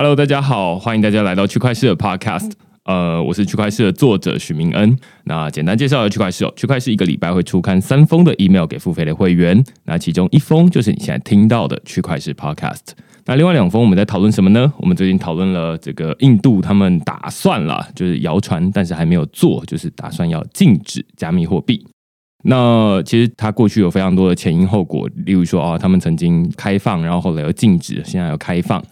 Hello，大家好，欢迎大家来到区块市的 Podcast。呃，我是区块市的作者许明恩。那简单介绍区块市哦，区块市一个礼拜会出刊三封的 email 给付费的会员，那其中一封就是你现在听到的区块市 Podcast。那另外两封我们在讨论什么呢？我们最近讨论了这个印度他们打算了，就是谣传，但是还没有做，就是打算要禁止加密货币。那其实它过去有非常多的前因后果，例如说啊，他们曾经开放，然后后来又禁止，现在又开放。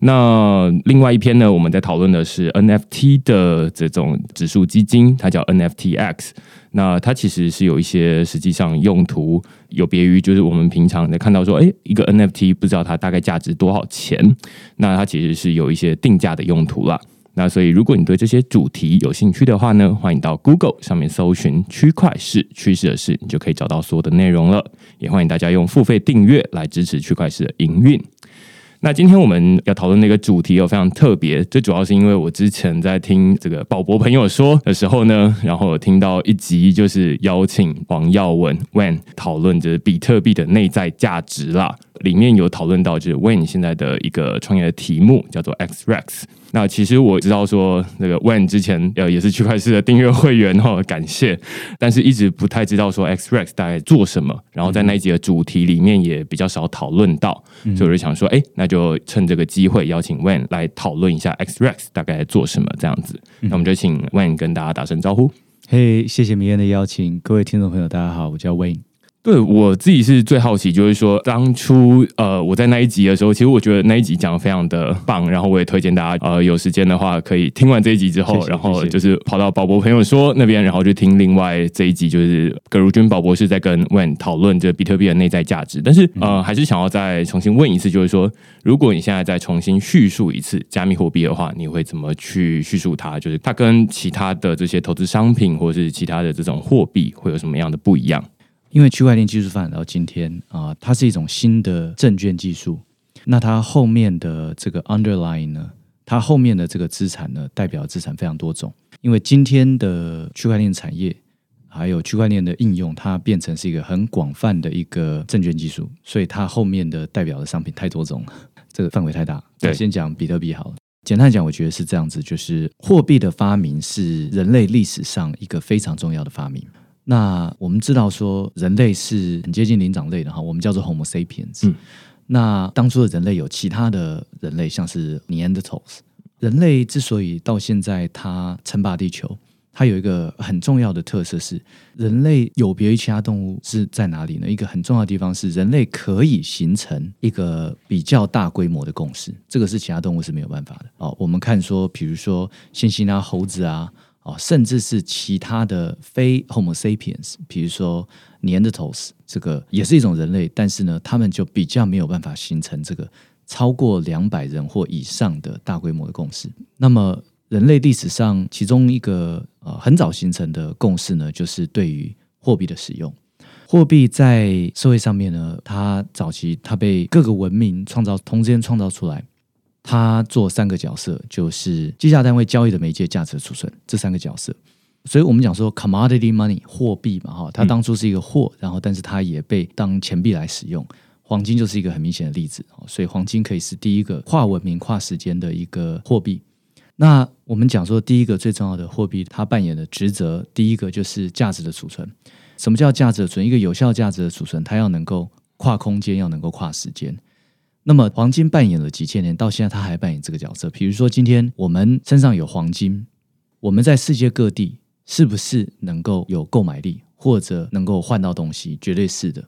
那另外一篇呢，我们在讨论的是 NFT 的这种指数基金，它叫 NFTX。那它其实是有一些实际上用途，有别于就是我们平常在看到说，哎，一个 NFT 不知道它大概价值多少钱，那它其实是有一些定价的用途啦。那所以，如果你对这些主题有兴趣的话呢，欢迎到 Google 上面搜寻“区块市趋势的事”，你就可以找到所有的内容了。也欢迎大家用付费订阅来支持区块市的营运。那今天我们要讨论那个主题又非常特别，最主要是因为我之前在听这个宝博朋友说的时候呢，然后听到一集就是邀请王耀文 When 讨论就是比特币的内在价值啦，里面有讨论到就是 Wayne 现在的一个创业的题目叫做 XREX。那其实我知道说那个 Wayne 之前呃也是区块市的订阅会员哈，感谢，但是一直不太知道说 XREX 大概做什么，然后在那一集的主题里面也比较少讨论到，所以我就想说，哎，那就趁这个机会邀请 Wayne 来讨论一下 XREX 大概在做什么这样子。那我们就请 Wayne 跟大家打声招呼。嘿，谢谢明恩的邀请，各位听众朋友，大家好，我叫 Wayne。对我自己是最好奇，就是说当初呃我在那一集的时候，其实我觉得那一集讲的非常的棒，然后我也推荐大家呃有时间的话可以听完这一集之后，然后就是跑到宝博朋友说那边，然后就听另外这一集，就是葛如君宝博士在跟 When 讨论这比特币的内在价值。但是呃还是想要再重新问一次，就是说如果你现在再重新叙述一次加密货币的话，你会怎么去叙述它？就是它跟其他的这些投资商品或者是其他的这种货币会有什么样的不一样？因为区块链技术发展到今天啊，它是一种新的证券技术。那它后面的这个 underline 呢，它后面的这个资产呢，代表资产非常多种。因为今天的区块链产业还有区块链的应用，它变成是一个很广泛的一个证券技术，所以它后面的代表的商品太多种了，这个范围太大。对，先讲比特币好了。简单讲，我觉得是这样子，就是货币的发明是人类历史上一个非常重要的发明。那我们知道说，人类是很接近灵长类的哈，我们叫做 Homo sapiens。嗯，那当初的人类有其他的人类，像是 Neanderthals。人类之所以到现在它称霸地球，它有一个很重要的特色是，人类有别于其他动物是在哪里呢？一个很重要的地方是，人类可以形成一个比较大规模的共识，这个是其他动物是没有办法的。哦，我们看说，比如说猩猩啊、猴子啊。哦，甚至是其他的非 Homo sapiens，比如说年的 tos 这个也是一种人类，但是呢，他们就比较没有办法形成这个超过两百人或以上的大规模的共识。那么，人类历史上其中一个呃很早形成的共识呢，就是对于货币的使用。货币在社会上面呢，它早期它被各个文明创造同时间创造出来。它做三个角色，就是计价单位、交易的媒介、价值的储存这三个角色。所以我们讲说，commodity money 货币嘛，哈，它当初是一个货，然后但是它也被当钱币来使用。黄金就是一个很明显的例子，所以黄金可以是第一个跨文明、跨时间的一个货币。那我们讲说，第一个最重要的货币，它扮演的职责，第一个就是价值的储存。什么叫价值的存？一个有效价值的储存，它要能够跨空间，要能够跨时间。那么黄金扮演了几千年，到现在它还扮演这个角色。比如说，今天我们身上有黄金，我们在世界各地是不是能够有购买力，或者能够换到东西？绝对是的，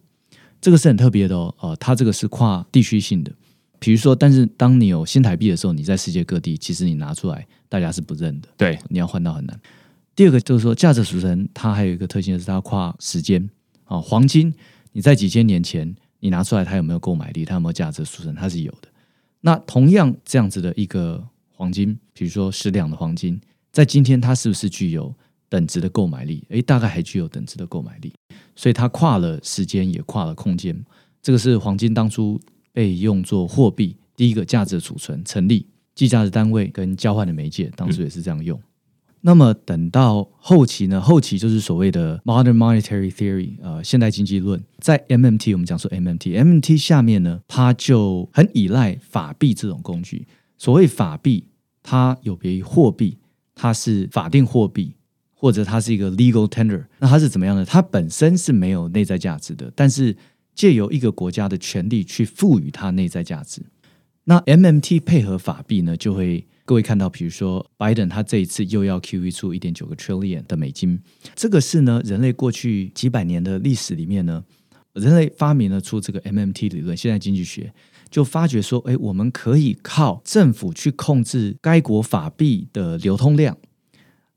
这个是很特别的哦。呃，它这个是跨地区性的。比如说，但是当你有新台币的时候，你在世界各地，其实你拿出来，大家是不认的。对，你要换到很难。第二个就是说，价值储存它还有一个特性，是它跨时间。啊，黄金你在几千年前。你拿出来，它有没有购买力？它有没有价值储存？它是有的。那同样这样子的一个黄金，比如说十两的黄金，在今天它是不是具有等值的购买力？诶，大概还具有等值的购买力。所以它跨了时间，也跨了空间。这个是黄金当初被用作货币，第一个价值储存成立，计价的单位跟交换的媒介，当初也是这样用。那么等到后期呢？后期就是所谓的 modern monetary theory，呃，现代经济论，在 MMT 我们讲说 MMT，MMT 下面呢，它就很依赖法币这种工具，所谓法币，它有别于货币，它是法定货币，或者它是一个 legal tender。那它是怎么样呢？它本身是没有内在价值的，但是借由一个国家的权利去赋予它内在价值。那 MMT 配合法币呢，就会各位看到，比如说拜登他这一次又要 QE 出一点九个 trillion 的美金，这个是呢人类过去几百年的历史里面呢，人类发明了出这个 MMT 理论，现在经济学就发觉说，哎，我们可以靠政府去控制该国法币的流通量，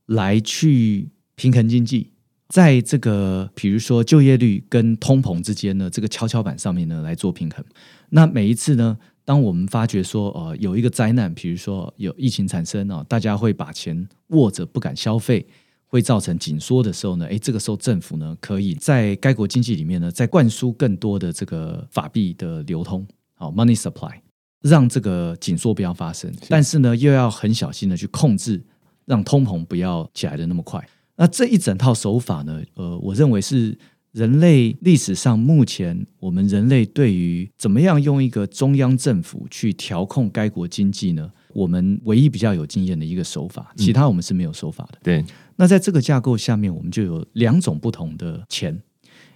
来去平衡经济，在这个比如说就业率跟通膨之间呢，这个跷跷板上面呢来做平衡。那每一次呢？当我们发觉说，呃，有一个灾难，比如说有疫情产生啊，大家会把钱握着不敢消费，会造成紧缩的时候呢，诶，这个时候政府呢，可以在该国经济里面呢，再灌输更多的这个法币的流通，好，money supply，让这个紧缩不要发生，但是呢，又要很小心的去控制，让通膨不要起来的那么快。那这一整套手法呢，呃，我认为是。人类历史上，目前我们人类对于怎么样用一个中央政府去调控该国经济呢？我们唯一比较有经验的一个手法，其他我们是没有手法的。对，那在这个架构下面，我们就有两种不同的钱，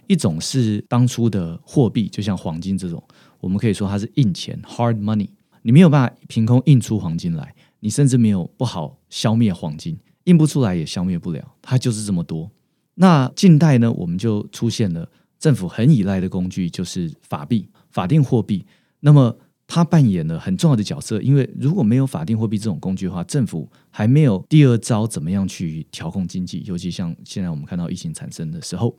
一种是当初的货币，就像黄金这种，我们可以说它是硬钱 （hard money），你没有办法凭空印出黄金来，你甚至没有不好消灭黄金，印不出来也消灭不了，它就是这么多。那近代呢，我们就出现了政府很依赖的工具，就是法币、法定货币。那么它扮演了很重要的角色，因为如果没有法定货币这种工具的话，政府还没有第二招怎么样去调控经济，尤其像现在我们看到疫情产生的时候。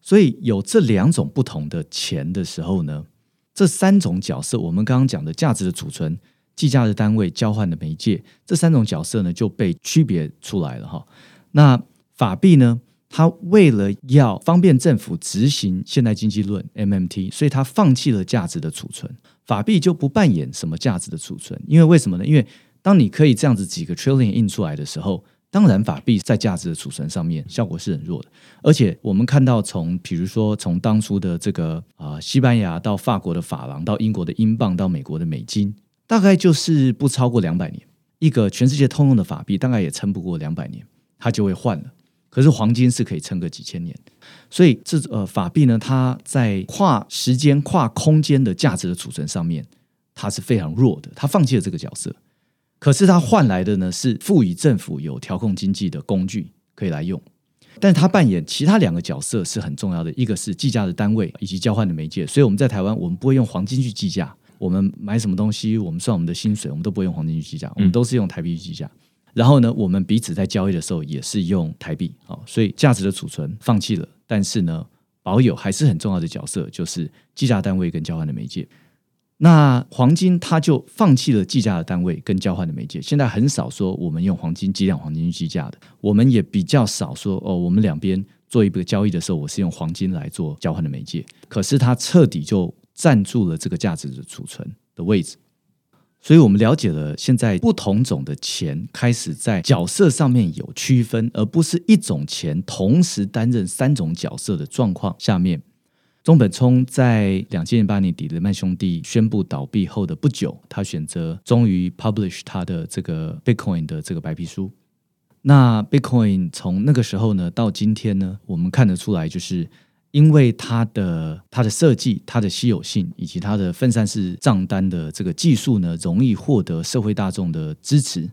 所以有这两种不同的钱的时候呢，这三种角色，我们刚刚讲的价值的储存、计价的单位、交换的媒介，这三种角色呢就被区别出来了哈。那法币呢？他为了要方便政府执行现代经济论 （MMT），所以他放弃了价值的储存，法币就不扮演什么价值的储存。因为为什么呢？因为当你可以这样子几个 trillion 印出来的时候，当然法币在价值的储存上面效果是很弱的。而且我们看到，从比如说从当初的这个啊西班牙到法国的法郎，到英国的英镑，到美国的美金，大概就是不超过两百年。一个全世界通用的法币，大概也撑不过两百年，它就会换了。可是黄金是可以撑个几千年，所以这呃法币呢，它在跨时间、跨空间的价值的储存上面，它是非常弱的。它放弃了这个角色，可是它换来的呢是赋予政府有调控经济的工具可以来用。但是它扮演其他两个角色是很重要的，一个是计价的单位以及交换的媒介。所以我们在台湾，我们不会用黄金去计价。我们买什么东西，我们算我们的薪水，我们都不会用黄金去计价，我们都是用台币去计价。然后呢，我们彼此在交易的时候也是用台币啊，所以价值的储存放弃了，但是呢，保有还是很重要的角色，就是计价单位跟交换的媒介。那黄金它就放弃了计价的单位跟交换的媒介，现在很少说我们用黄金计量黄金去计价的，我们也比较少说哦，我们两边做一个交易的时候，我是用黄金来做交换的媒介，可是它彻底就占住了这个价值的储存的位置。所以我们了解了现在不同种的钱开始在角色上面有区分，而不是一种钱同时担任三种角色的状况下面，中本聪在两千零八年底雷曼兄弟宣布倒闭后的不久，他选择终于 publish 他的这个 Bitcoin 的这个白皮书。那 Bitcoin 从那个时候呢到今天呢，我们看得出来就是。因为它的它的设计、它的稀有性以及它的分散式账单的这个技术呢，容易获得社会大众的支持，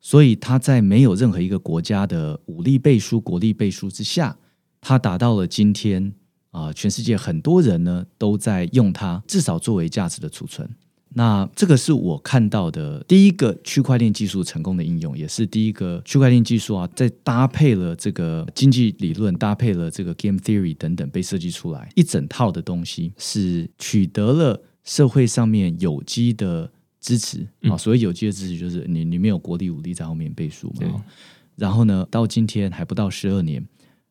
所以它在没有任何一个国家的武力背书、国力背书之下，它达到了今天啊，全世界很多人呢都在用它，至少作为价值的储存。那这个是我看到的第一个区块链技术成功的应用，也是第一个区块链技术啊，在搭配了这个经济理论、搭配了这个 game theory 等等被设计出来一整套的东西，是取得了社会上面有机的支持啊。所谓有机的支持，就是你你没有国力武力在后面背书嘛。然后呢，到今天还不到十二年，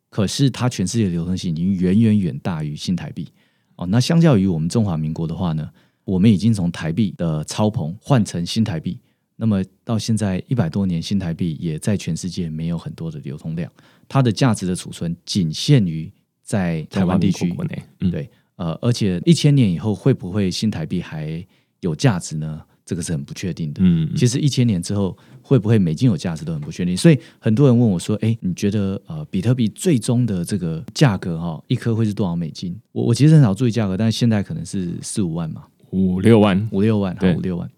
可是它全世界的流通性已经远远远大于新台币哦。那相较于我们中华民国的话呢？我们已经从台币的超膨换成新台币，那么到现在一百多年，新台币也在全世界没有很多的流通量，它的价值的储存仅限于在台湾地区国内。对，呃，而且一千年以后会不会新台币还有价值呢？这个是很不确定的。嗯，其实一千年之后会不会美金有价值都很不确定，所以很多人问我说：“哎，你觉得呃比特币最终的这个价格哈，一颗会是多少美金？”我我其实很少注意价格，但是现在可能是四五万嘛，五六万，五六万，对五六万。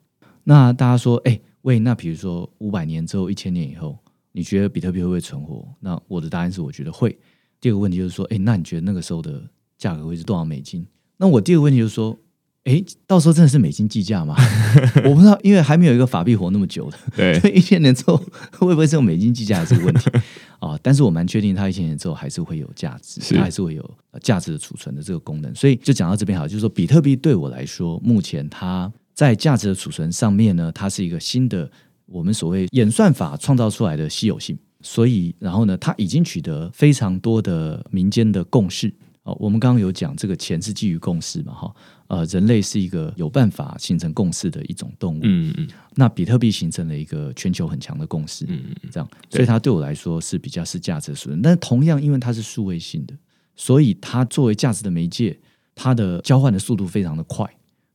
那大家说：“哎，喂，那比如说五百年之后、一千年以后，你觉得比特币会不会存活？”那我的答案是，我觉得会。第二个问题就是说：“哎，那你觉得那个时候的价格会是多少美金？”那我第二个问题就是说。哎，到时候真的是美金计价吗？我不知道，因为还没有一个法币活那么久的。对，所以一千年之后会不会是用美金计价这个问题啊？但是我蛮确定，它一千年之后还是会有价值，它还是会有价值的储存的这个功能。所以就讲到这边好，就是说比特币对我来说，目前它在价值的储存上面呢，它是一个新的我们所谓演算法创造出来的稀有性。所以，然后呢，它已经取得非常多的民间的共识。哦，我们刚刚有讲这个钱是基于共识嘛？哈。呃，人类是一个有办法形成共识的一种动物。嗯嗯。那比特币形成了一个全球很强的共识。嗯嗯。这样，所以它对我来说是比较是价值所存。但同样，因为它是数位性的，所以它作为价值的媒介，它的交换的速度非常的快。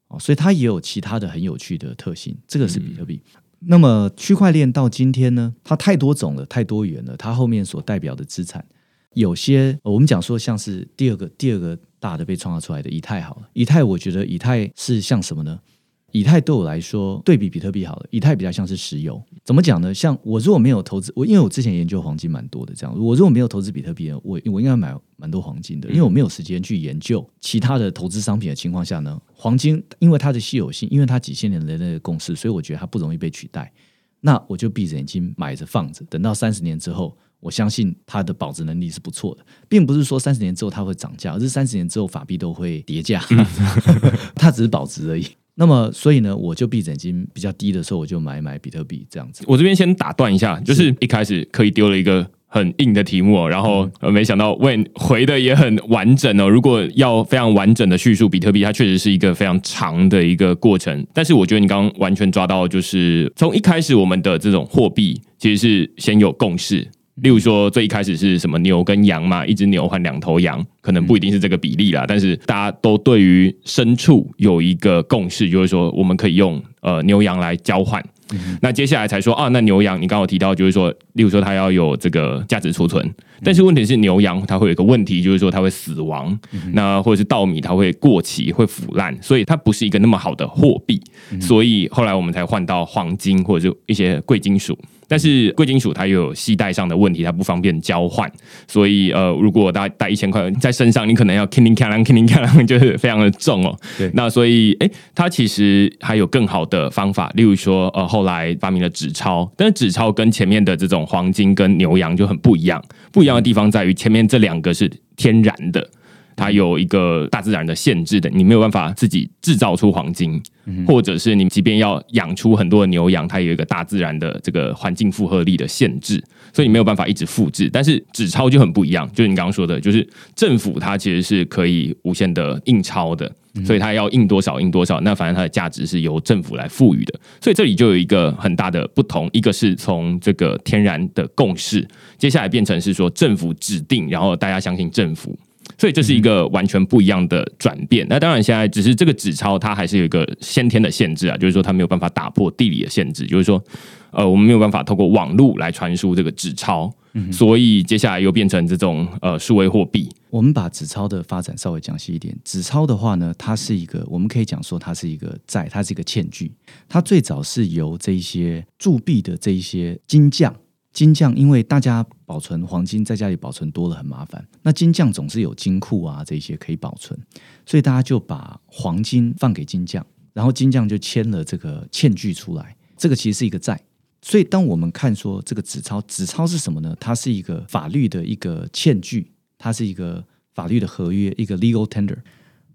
哦，所以它也有其他的很有趣的特性。这个是比特币。那么区块链到今天呢，它太多种了，太多元了。它后面所代表的资产，有些我们讲说像是第二个第二个。大的被创造出来的以太好了，以太我觉得以太是像什么呢？以太对我来说，对比比特币好了，以太比较像是石油。怎么讲呢？像我如果没有投资，我因为我之前研究黄金蛮多的，这样我如果没有投资比特币，我我应该买蛮多黄金的，因为我没有时间去研究其他的投资商品的情况下呢，黄金因为它的稀有性，因为它几千年的那个共识，所以我觉得它不容易被取代。那我就闭着眼睛买着放着，等到三十年之后。我相信它的保值能力是不错的，并不是说三十年之后它会涨价，而是三十年之后法币都会跌价，它只是保值而已。那么，所以呢，我就闭眼睛比较低的时候，我就买买比特币这样子。我这边先打断一下，就是一开始可以丢了一个很硬的题目，然后没想到问回的也很完整哦。如果要非常完整的叙述比特币，它确实是一个非常长的一个过程。但是我觉得你刚刚完全抓到，就是从一开始我们的这种货币其实是先有共识。例如说，最一开始是什么牛跟羊嘛，一只牛换两头羊，可能不一定是这个比例啦。但是大家都对于牲畜有一个共识，就是说我们可以用呃牛羊来交换。那接下来才说啊，那牛羊你刚刚提到，就是说，例如说它要有这个价值储存，但是问题是牛羊它会有一个问题，就是说它会死亡，那或者是稻米它会过期会腐烂，所以它不是一个那么好的货币。所以后来我们才换到黄金或者是一些贵金属。但是贵金属它又有系带上的问题，它不方便交换，所以呃，如果大家带一千块在身上，你可能要 killing killing killing killing，就是非常的重哦。对，那所以哎，它其实还有更好的方法，例如说呃，后来发明了纸钞，但是纸钞跟前面的这种黄金跟牛羊就很不一样，不一样的地方在于前面这两个是天然的。它有一个大自然的限制的，你没有办法自己制造出黄金，或者是你即便要养出很多的牛羊，它有一个大自然的这个环境负荷力的限制，所以你没有办法一直复制。但是纸钞就很不一样，就是你刚刚说的，就是政府它其实是可以无限的印钞的，所以它要印多少印多少，那反正它的价值是由政府来赋予的。所以这里就有一个很大的不同，一个是从这个天然的共识，接下来变成是说政府指定，然后大家相信政府。所以这是一个完全不一样的转变。那当然，现在只是这个纸钞，它还是有一个先天的限制啊，就是说它没有办法打破地理的限制，就是说，呃，我们没有办法透过网络来传输这个纸钞。所以接下来又变成这种呃数位货币。我们把纸钞的发展稍微讲细一点。纸钞的话呢，它是一个，我们可以讲说它是一个债，它是一个欠据。它最早是由这一些铸币的这一些金匠。金匠因为大家保存黄金在家里保存多了很麻烦，那金匠总是有金库啊这些可以保存，所以大家就把黄金放给金匠，然后金匠就签了这个欠据出来，这个其实是一个债。所以当我们看说这个纸钞，纸钞是什么呢？它是一个法律的一个欠据，它是一个法律的合约，一个 legal tender。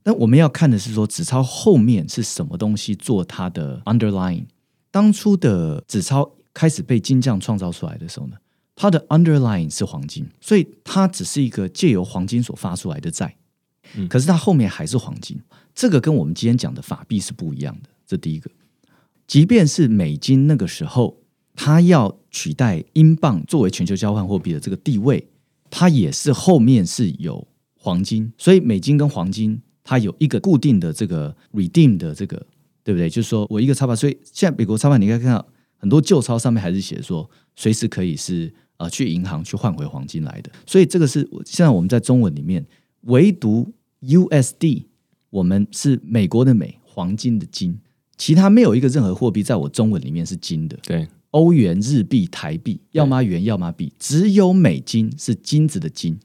但我们要看的是说纸钞后面是什么东西做它的 underlying，当初的纸钞。开始被金匠创造出来的时候呢，它的 underline 是黄金，所以它只是一个借由黄金所发出来的债。可是它后面还是黄金，这个跟我们今天讲的法币是不一样的。这第一个，即便是美金那个时候，它要取代英镑作为全球交换货币的这个地位，它也是后面是有黄金，所以美金跟黄金它有一个固定的这个 redeem 的这个。对不对？就是说我一个钞票，所以现在美国钞票你可以看到很多旧钞上面还是写说随时可以是呃去银行去换回黄金来的，所以这个是现在我们在中文里面唯独 USD 我们是美国的美，黄金的金，其他没有一个任何货币在我中文里面是金的。对，欧元、日币、台币，要么元，要么币，只有美金是金子的金。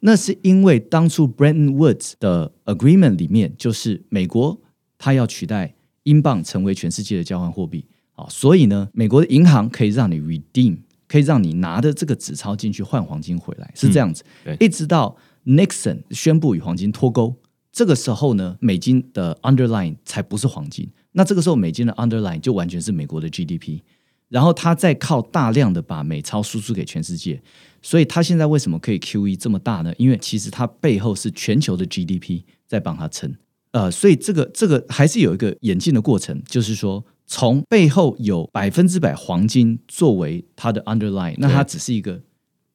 那是因为当初 Bretton Woods 的 agreement 里面，就是美国它要取代英镑成为全世界的交换货币啊，所以呢，美国的银行可以让你 redeem，可以让你拿着这个纸钞进去换黄金回来，是这样子。对一直到 Nixon 宣布与黄金脱钩，这个时候呢，美金的 underline 才不是黄金。那这个时候，美金的 underline 就完全是美国的 GDP。然后他再靠大量的把美钞输出给全世界，所以他现在为什么可以 QE 这么大呢？因为其实它背后是全球的 GDP 在帮他撑。呃，所以这个这个还是有一个演进的过程，就是说从背后有百分之百黄金作为它的 underline，那它只是一个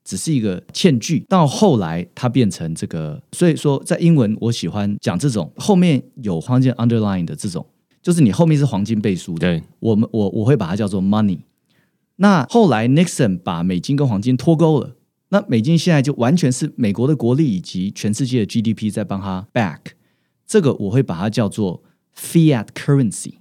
只是一个欠据，到后来它变成这个，所以说在英文我喜欢讲这种后面有黄金 underline 的这种，就是你后面是黄金背书的。对，我们我我会把它叫做 money。那后来 Nixon 把美金跟黄金脱钩了，那美金现在就完全是美国的国力以及全世界的 GDP 在帮它 back，这个我会把它叫做 fiat currency，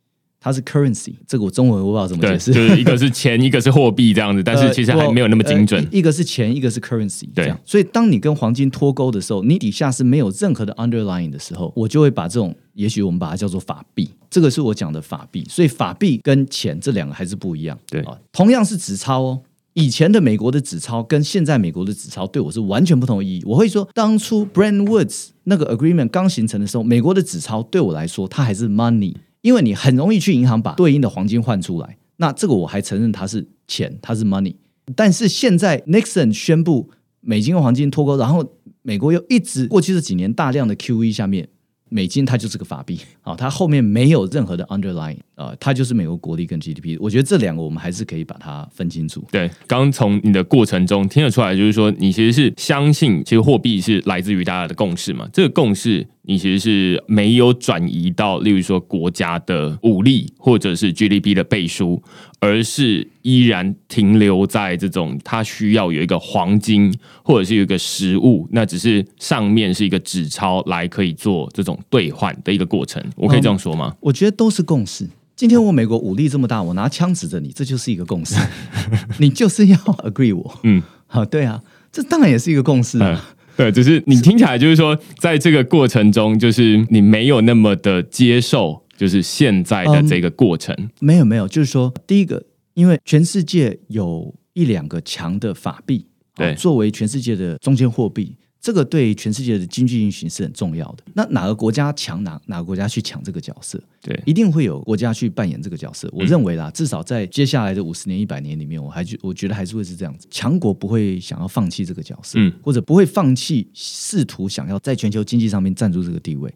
它是 currency，这个我中文我不知道怎么，解释，就是一个是钱，一个是货币这样子，但是 其实还没有那么精准呃。一一个是钱，一个是 currency，对。所以当你跟黄金脱钩的时候，你底下是没有任何的 underlying 的时候，我就会把这种，也许我们把它叫做法币，这个是我讲的法币。所以法币跟钱这两个还是不一样。对啊，同样是纸钞哦。以前的美国的纸钞跟现在美国的纸钞对我是完全不同的意义。我会说，当初 Brand Woods 那个 agreement 刚形成的时候，美国的纸钞对我来说，它还是 money，因为你很容易去银行把对应的黄金换出来。那这个我还承认它是钱，它是 money。但是现在 Nixon 宣布美金和黄金脱钩，然后美国又一直过去这几年大量的 QE 下面，美金它就是个法币 啊，它后面没有任何的 underline 啊，它就是美国国力跟 GDP。我觉得这两个我们还是可以把它分清楚。对，刚刚从你的过程中听得出来，就是说你其实是相信，其实货币是来自于大家的共识嘛。这个共识，你其实是没有转移到，例如说国家的武力或者是 GDP 的背书，而是依然停留在这种它需要有一个黄金或者是有一个实物，那只是上面是一个纸钞来可以做这种兑换的一个过程。我可以这样说吗？我觉得都是共识。今天我美国武力这么大，我拿枪指着你，这就是一个共识。你就是要 agree 我，嗯，好，对啊，这当然也是一个共识嗯啊。，对，只是你听起来就是说，在这个过程中，就是你没有那么的接受，就是现在的这个过程。没有没有，就是说，第一个，因为全世界有一两个强的法币，对啊作为全世界的中间货币，这个对全世界的经济运行是很重要的。那哪个国家强，哪哪个国家去抢这个角色，对，一定会有国家去扮演这个角色。我认为啦，至少在接下来的五十年、一百年里面，我还觉我觉得还是会是这样子。强国不会想要放弃这个角色，嗯或者不会放弃试图想要在全球经济上面占住这个地位。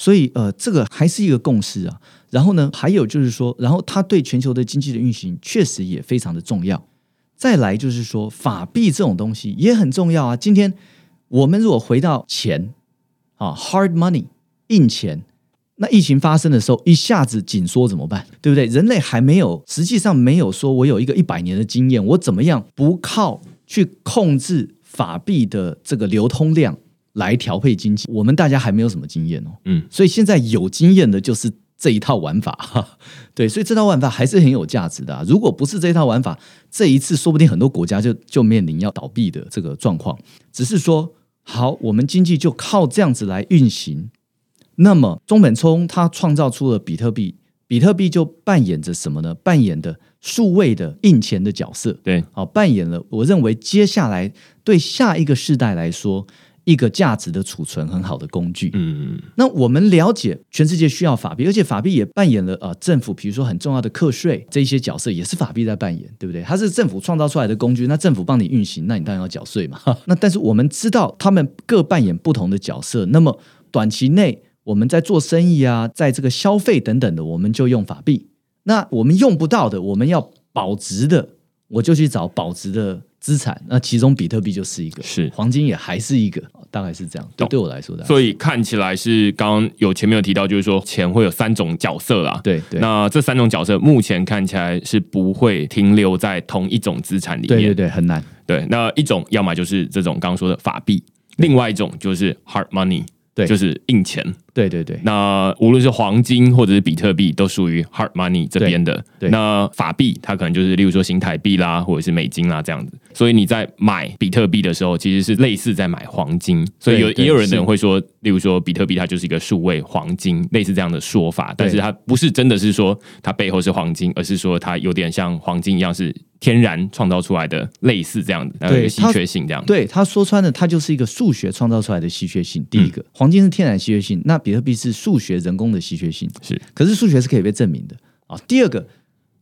所以，呃，这个还是一个共识啊。然后呢，还有就是说，然后它对全球的经济的运行确实也非常的重要。再来就是说，法币这种东西也很重要啊。今天我们如果回到钱啊，hard money 硬钱，那疫情发生的时候一下子紧缩怎么办？对不对？人类还没有，实际上没有说我有一个一百年的经验，我怎么样不靠去控制法币的这个流通量来调配经济？我们大家还没有什么经验哦。嗯，所以现在有经验的就是这一套玩法，哈，对，所以这套玩法还是很有价值的、啊。如果不是这一套玩法，这一次说不定很多国家就就面临要倒闭的这个状况。只是说，好，我们经济就靠这样子来运行。那么中本聪他创造出了比特币，比特币就扮演着什么呢？扮演的数位的印钱的角色。对，好，扮演了我认为接下来对下一个世代来说，一个价值的储存很好的工具。嗯，那我们了解全世界需要法币，而且法币也扮演了呃政府，比如说很重要的课税这一些角色，也是法币在扮演，对不对？它是政府创造出来的工具，那政府帮你运行，那你当然要缴税嘛。那但是我们知道他们各扮演不同的角色，那么短期内我们在做生意啊，在这个消费等等的，我们就用法币。那我们用不到的，我们要保值的，我就去找保值的资产。那其中比特币就是一个，是黄金也还是一个。大概是这样。对，对我来说的。所以看起来是刚刚有前面有提到，就是说钱会有三种角色啦。对对。那这三种角色目前看起来是不会停留在同一种资产里面。对对对，很难。对，那一种要么就是这种刚刚说的法币，另外一种就是 hard money。对，就是印钱。对对对。那无论是黄金或者是比特币，都属于 hard money 这边的。对。那法币它可能就是，例如说新台币啦，或者是美金啦这样子。所以你在买比特币的时候，其实是类似在买黄金。所以有也有人可能会说，例如说比特币它就是一个数位黄金，类似这样的说法。但是它不是真的是说它背后是黄金，而是说它有点像黄金一样是。天然创造出来的类似这样的，对稀缺性这样。对他说穿了，它就是一个数学创造出来的稀缺性。第一个，黄金是天然稀缺性，那比特币是数学人工的稀缺性。是，可是数学是可以被证明的啊。第二个，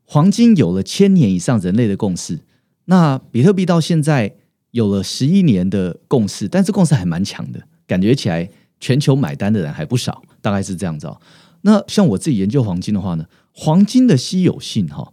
黄金有了千年以上人类的共识，那比特币到现在有了十一年的共识，但是共识还蛮强的，感觉起来全球买单的人还不少，大概是这样子哦。那像我自己研究黄金的话呢，黄金的稀有性哈，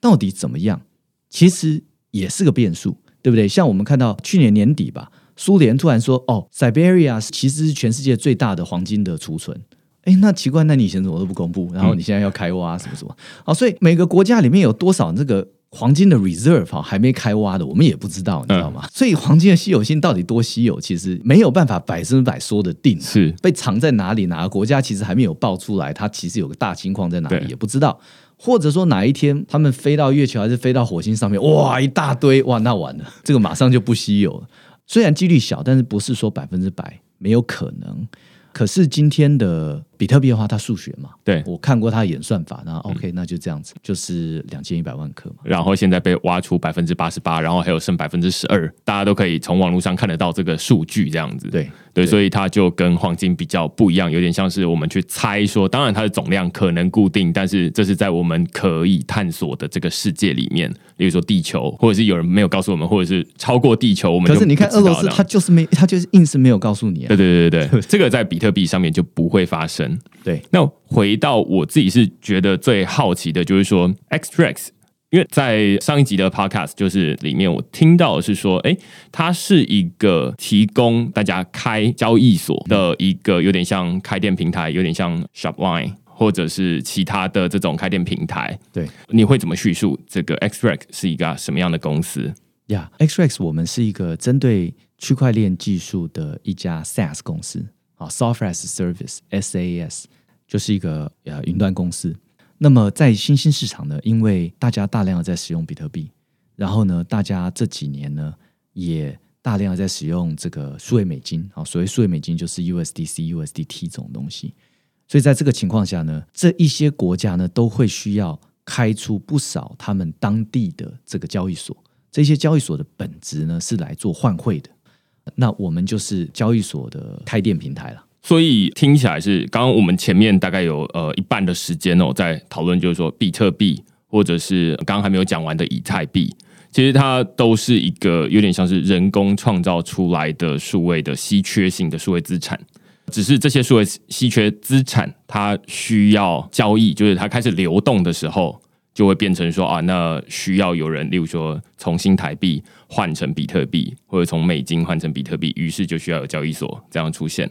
到底怎么样？其实也是个变数，对不对？像我们看到去年年底吧，苏联突然说：“哦，Siberia 其实是全世界最大的黄金的储存。”哎，那奇怪，那你以前怎么都不公布？然后你现在要开挖什么什么？好，所以每个国家里面有多少这个黄金的 reserve 哈，还没开挖的，我们也不知道，你知道吗？所以黄金的稀有性到底多稀有，其实没有办法百分之百说的定。是被藏在哪里？哪个国家其实还没有爆出来？它其实有个大金矿在哪里，也不知道。或者说哪一天他们飞到月球还是飞到火星上面，哇，一大堆哇，那完了，这个马上就不稀有了。虽然几率小，但是不是说百分之百没有可能。可是今天的比特币的话，它数学嘛，对我看过它演算法，那 OK，那就这样子，就是两千一百万颗嘛。然后现在被挖出百分之八十八，然后还有剩百分之十二，大家都可以从网络上看得到这个数据，这样子。对。对，所以它就跟黄金比较不一样，有点像是我们去猜说，当然它的总量可能固定，但是这是在我们可以探索的这个世界里面，例如说地球，或者是有人没有告诉我们，或者是超过地球，我们可是你看俄罗斯，它就是没，它就是硬是没有告诉你。对对对对，这个在比特币上面就不会发生。对，那回到我自己是觉得最好奇的就是说，Xtrax。因为在上一集的 Podcast 就是里面，我听到是说，哎，它是一个提供大家开交易所的一个有点像开店平台，有点像 Shopline 或者是其他的这种开店平台。对，你会怎么叙述这个 Xtrax 是一个什么样的公司？呀，Xtrax 我们是一个针对区块链技术的一家 SaaS 公司啊，Software as Service SaaS 就是一个呃云端公司。那么在新兴市场呢，因为大家大量的在使用比特币，然后呢，大家这几年呢也大量的在使用这个数位美金啊，所谓数位美金就是 USDC、USDT 这种东西。所以在这个情况下呢，这一些国家呢都会需要开出不少他们当地的这个交易所。这些交易所的本质呢是来做换汇的，那我们就是交易所的开店平台了。所以听起来是，刚刚我们前面大概有呃一半的时间哦，在讨论就是说比特币，或者是刚刚还没有讲完的以太币，其实它都是一个有点像是人工创造出来的数位的稀缺性的数位资产，只是这些数位稀缺资产它需要交易，就是它开始流动的时候，就会变成说啊，那需要有人，例如说从新台币换成比特币，或者从美金换成比特币，于是就需要有交易所这样出现。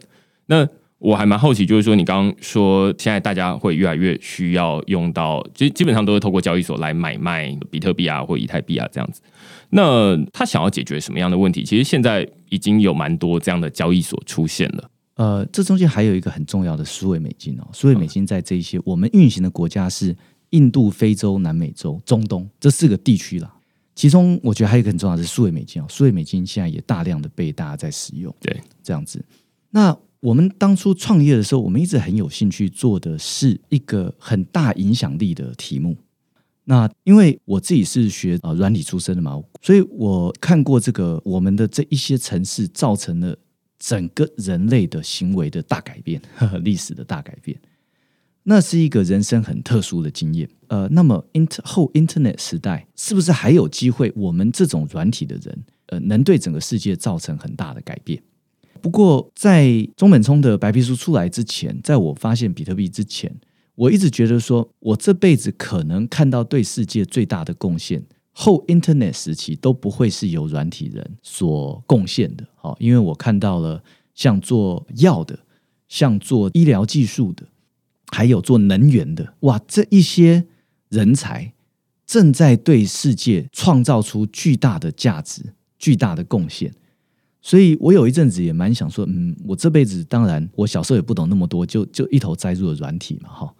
那我还蛮好奇，就是说，你刚刚说现在大家会越来越需要用到，基基本上都是透过交易所来买卖比特币啊，或以太币啊这样子。那他想要解决什么样的问题？其实现在已经有蛮多这样的交易所出现了。呃，这中间还有一个很重要的数位美金哦，数位美金在这一些我们运行的国家是印度、非洲、南美洲、中东这四个地区啦。其中我觉得还有一个很重要的是数位美金哦，数位美金现在也大量的被大家在使用。对，这样子。那我们当初创业的时候，我们一直很有兴趣做的是一个很大影响力的题目。那因为我自己是学啊软体出身的嘛，所以我看过这个我们的这一些城市造成了整个人类的行为的大改变，呵 呵历史的大改变。那是一个人生很特殊的经验。呃，那么 int 后 Internet 时代，是不是还有机会？我们这种软体的人，呃，能对整个世界造成很大的改变？不过，在中本聪的白皮书出来之前，在我发现比特币之前，我一直觉得说，我这辈子可能看到对世界最大的贡献，后 Internet 时期都不会是由软体人所贡献的。好，因为我看到了像做药的，像做医疗技术的，还有做能源的，哇，这一些人才正在对世界创造出巨大的价值、巨大的贡献。所以我有一阵子也蛮想说，嗯，我这辈子当然我小时候也不懂那么多，就就一头栽入了软体嘛，哈。